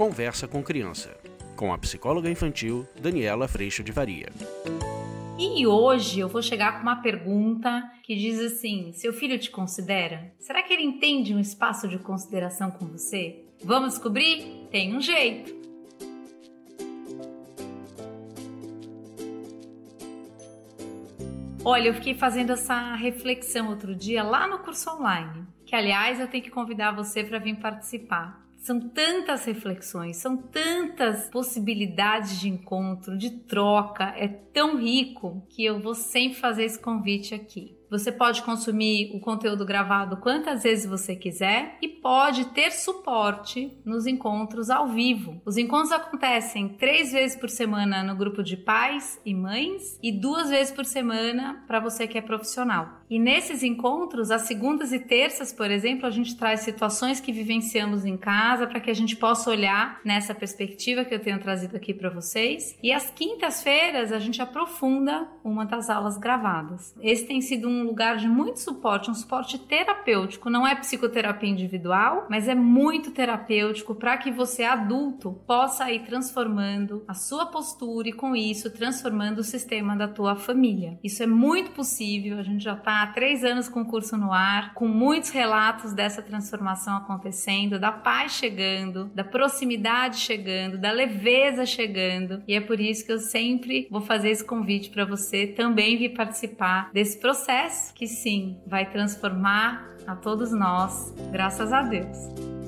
Conversa com Criança, com a psicóloga infantil Daniela Freixo de Varia. E hoje eu vou chegar com uma pergunta que diz assim: seu filho te considera? Será que ele entende um espaço de consideração com você? Vamos descobrir? Tem um jeito. Olha, eu fiquei fazendo essa reflexão outro dia lá no curso online, que aliás eu tenho que convidar você para vir participar. São tantas reflexões, são tantas possibilidades de encontro, de troca, é tão rico que eu vou sempre fazer esse convite aqui. Você pode consumir o conteúdo gravado quantas vezes você quiser e pode ter suporte nos encontros ao vivo. Os encontros acontecem três vezes por semana no grupo de pais e mães e duas vezes por semana para você que é profissional. E nesses encontros, às segundas e terças, por exemplo, a gente traz situações que vivenciamos em casa para que a gente possa olhar nessa perspectiva que eu tenho trazido aqui para vocês. E às quintas-feiras a gente aprofunda uma das aulas gravadas. Esse tem sido um lugar de muito suporte, um suporte terapêutico. Não é psicoterapia individual, mas é muito terapêutico para que você, adulto, possa ir transformando a sua postura e, com isso, transformando o sistema da tua família. Isso é muito possível, a gente já está há três anos com o curso no ar, com muitos relatos dessa transformação acontecendo, da paz chegando, da proximidade chegando, da leveza chegando. E é por isso que eu sempre vou fazer esse convite para você também vir participar desse processo que sim vai transformar a todos nós, graças a Deus.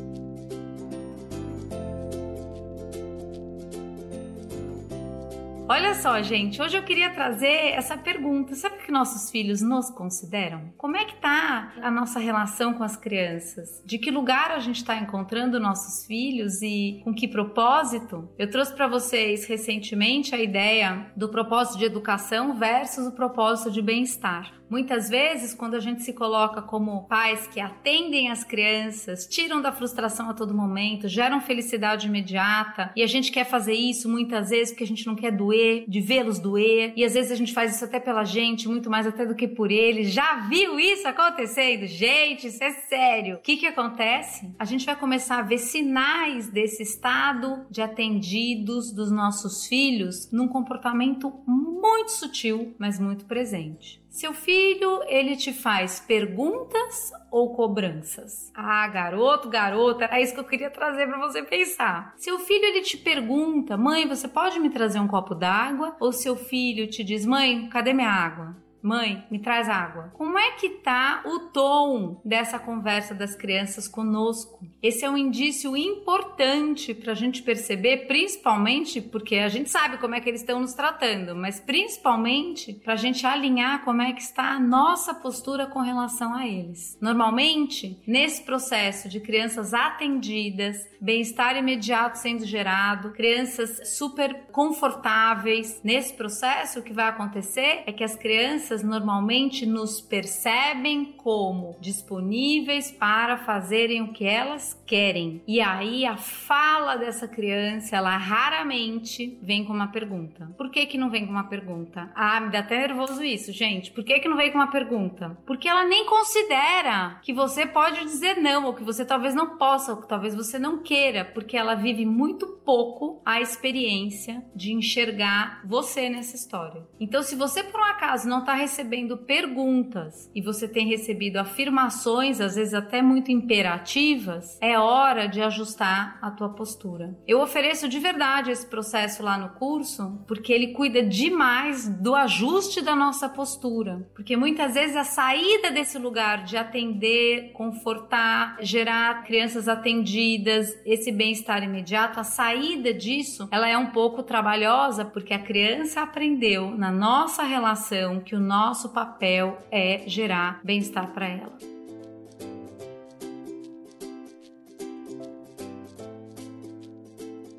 Olha só, gente, hoje eu queria trazer essa pergunta. Sabe o que nossos filhos nos consideram? Como é que tá a nossa relação com as crianças? De que lugar a gente está encontrando nossos filhos e com que propósito? Eu trouxe para vocês recentemente a ideia do propósito de educação versus o propósito de bem-estar. Muitas vezes, quando a gente se coloca como pais que atendem as crianças, tiram da frustração a todo momento, geram felicidade imediata, e a gente quer fazer isso muitas vezes porque a gente não quer doer, de vê-los doer, e às vezes a gente faz isso até pela gente, muito mais até do que por eles. Já viu isso acontecendo? Gente, isso é sério. O que que acontece? A gente vai começar a ver sinais desse estado de atendidos dos nossos filhos num comportamento muito sutil, mas muito presente. Seu filho, ele te faz perguntas ou cobranças? Ah, garoto, garota, era isso que eu queria trazer para você pensar. Seu filho, ele te pergunta: "Mãe, você pode me trazer um copo d'água?" Ou seu filho te diz: "Mãe, cadê minha água?" Mãe, me traz água. Como é que tá o tom dessa conversa das crianças conosco? Esse é um indício importante para a gente perceber, principalmente porque a gente sabe como é que eles estão nos tratando, mas principalmente para a gente alinhar como é que está a nossa postura com relação a eles. Normalmente, nesse processo de crianças atendidas, bem-estar imediato sendo gerado, crianças super confortáveis, nesse processo o que vai acontecer é que as crianças crianças normalmente nos percebem como disponíveis para fazerem o que elas querem. E aí a fala dessa criança, ela raramente vem com uma pergunta. Por que que não vem com uma pergunta? Ah, me dá até nervoso isso, gente. Por que que não vem com uma pergunta? Porque ela nem considera que você pode dizer não, ou que você talvez não possa, ou que talvez você não queira, porque ela vive muito pouco a experiência de enxergar você nessa história. Então, se você por um acaso não está recebendo perguntas e você tem recebido afirmações, às vezes até muito imperativas, é hora de ajustar a tua postura. Eu ofereço de verdade esse processo lá no curso, porque ele cuida demais do ajuste da nossa postura. Porque muitas vezes a saída desse lugar de atender, confortar, gerar crianças atendidas, esse bem-estar imediato, a saída disso, ela é um pouco trabalhosa, porque a criança aprendeu na nossa relação que o nosso papel é gerar bem-estar para ela.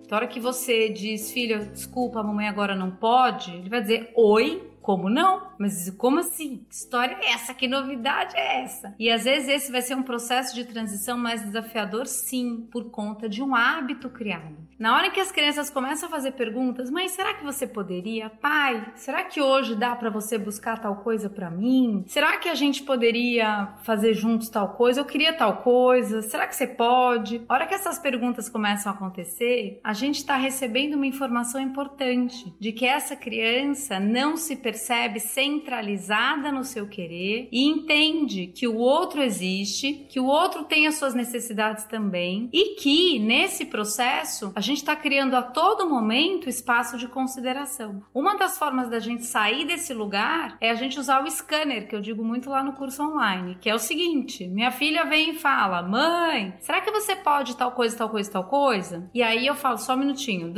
Na hora que você diz, filho, desculpa, a mamãe agora não pode, ele vai dizer oi como não? Mas como assim? Que história é essa? Que novidade é essa? E às vezes esse vai ser um processo de transição mais desafiador, sim, por conta de um hábito criado. Na hora que as crianças começam a fazer perguntas, mãe, será que você poderia? Pai, será que hoje dá para você buscar tal coisa para mim? Será que a gente poderia fazer juntos tal coisa? Eu queria tal coisa. Será que você pode? A hora que essas perguntas começam a acontecer, a gente está recebendo uma informação importante de que essa criança não se centralizada no seu querer e entende que o outro existe, que o outro tem as suas necessidades também e que nesse processo a gente está criando a todo momento espaço de consideração. Uma das formas da gente sair desse lugar é a gente usar o scanner, que eu digo muito lá no curso online, que é o seguinte: minha filha vem e fala, mãe, será que você pode tal coisa, tal coisa, tal coisa? E aí eu falo, só um minutinho,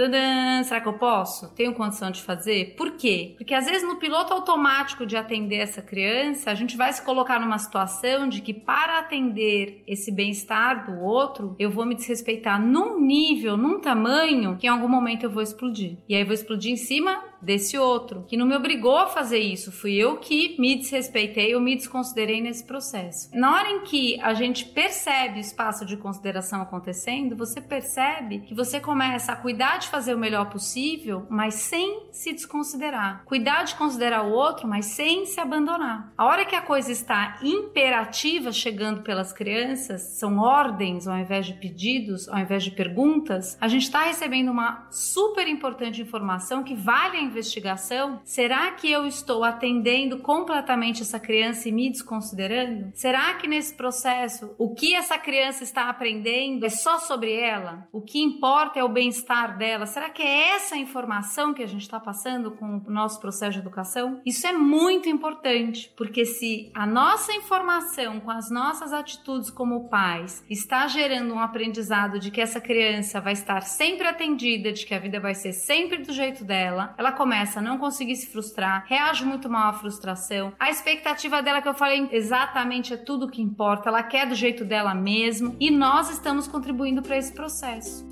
será que eu posso? Tenho condição de fazer? Por quê? Porque às vezes no piloto automático de atender essa criança, a gente vai se colocar numa situação de que para atender esse bem-estar do outro, eu vou me desrespeitar num nível, num tamanho, que em algum momento eu vou explodir. E aí vou explodir em cima desse outro, que não me obrigou a fazer isso, fui eu que me desrespeitei ou me desconsiderei nesse processo. Na hora em que a gente percebe o espaço de consideração acontecendo, você percebe que você começa a cuidar de fazer o melhor possível, mas sem se desconsiderar. Cuidar de considerar o outro, mas sem se abandonar. A hora que a coisa está imperativa chegando pelas crianças, são ordens ao invés de pedidos, ao invés de perguntas, a gente está recebendo uma super importante informação que vale a investigação? Será que eu estou atendendo completamente essa criança e me desconsiderando? Será que nesse processo o que essa criança está aprendendo é só sobre ela? O que importa é o bem-estar dela? Será que é essa informação que a gente está passando com o nosso processo de educação? Isso é muito importante, porque se a nossa informação com as nossas atitudes como pais está gerando um aprendizado de que essa criança vai estar sempre atendida, de que a vida vai ser sempre do jeito dela, ela começa a não conseguir se frustrar, reage muito mal à frustração. A expectativa dela, que eu falei exatamente, é tudo o que importa, ela quer do jeito dela mesmo e nós estamos contribuindo para esse processo.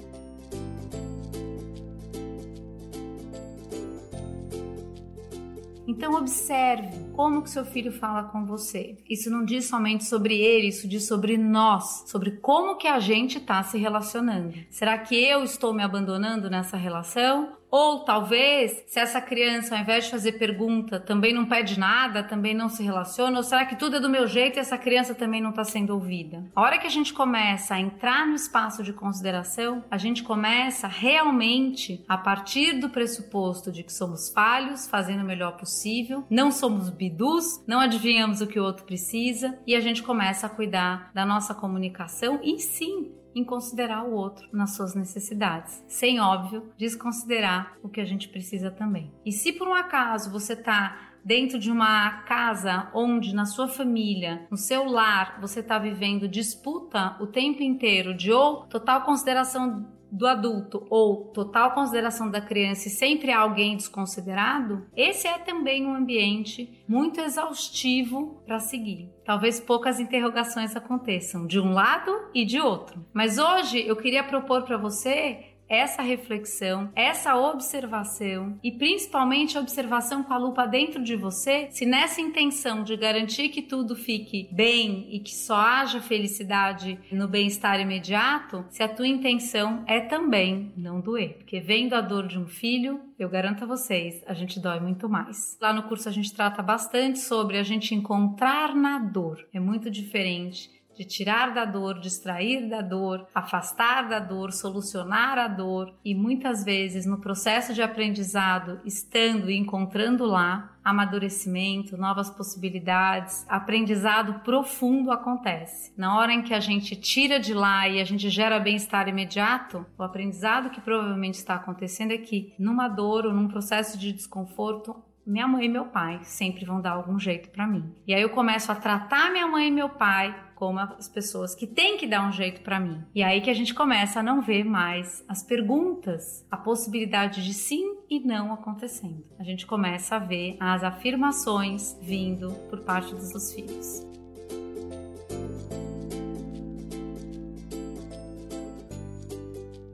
Então observe como que seu filho fala com você. Isso não diz somente sobre ele, isso diz sobre nós, sobre como que a gente está se relacionando. Será que eu estou me abandonando nessa relação ou talvez, se essa criança, ao invés de fazer pergunta, também não pede nada, também não se relaciona, ou será que tudo é do meu jeito e essa criança também não está sendo ouvida? A hora que a gente começa a entrar no espaço de consideração, a gente começa realmente, a partir do pressuposto de que somos falhos, fazendo o melhor possível, não somos bidus, não adivinhamos o que o outro precisa, e a gente começa a cuidar da nossa comunicação e sim em considerar o outro nas suas necessidades, sem óbvio desconsiderar o que a gente precisa também. E se por um acaso você está dentro de uma casa onde na sua família, no seu lar, você está vivendo disputa o tempo inteiro de ou total consideração do adulto ou total consideração da criança e sempre há alguém desconsiderado, esse é também um ambiente muito exaustivo para seguir. Talvez poucas interrogações aconteçam de um lado e de outro. Mas hoje eu queria propor para você essa reflexão, essa observação e principalmente a observação com a lupa dentro de você, se nessa intenção de garantir que tudo fique bem e que só haja felicidade no bem-estar imediato, se a tua intenção é também não doer, porque vendo a dor de um filho, eu garanto a vocês, a gente dói muito mais. Lá no curso a gente trata bastante sobre a gente encontrar na dor. É muito diferente de tirar da dor, distrair da dor, afastar da dor, solucionar a dor e muitas vezes no processo de aprendizado, estando e encontrando lá, amadurecimento, novas possibilidades, aprendizado profundo acontece. Na hora em que a gente tira de lá e a gente gera bem-estar imediato, o aprendizado que provavelmente está acontecendo é que numa dor ou num processo de desconforto, minha mãe e meu pai sempre vão dar algum jeito para mim. E aí eu começo a tratar minha mãe e meu pai como as pessoas que têm que dar um jeito para mim. E aí que a gente começa a não ver mais as perguntas, a possibilidade de sim e não acontecendo. A gente começa a ver as afirmações vindo por parte dos filhos.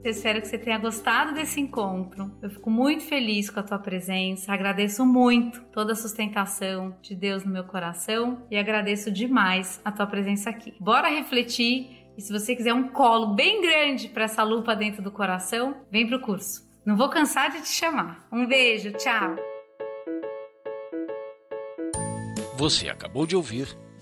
Eu espero que você tenha gostado desse encontro. Eu fico muito feliz com a tua presença. Agradeço muito toda a sustentação de Deus no meu coração e agradeço demais a tua presença aqui. Bora refletir e se você quiser um colo bem grande para essa lupa dentro do coração, vem pro curso. Não vou cansar de te chamar. Um beijo, tchau. Você acabou de ouvir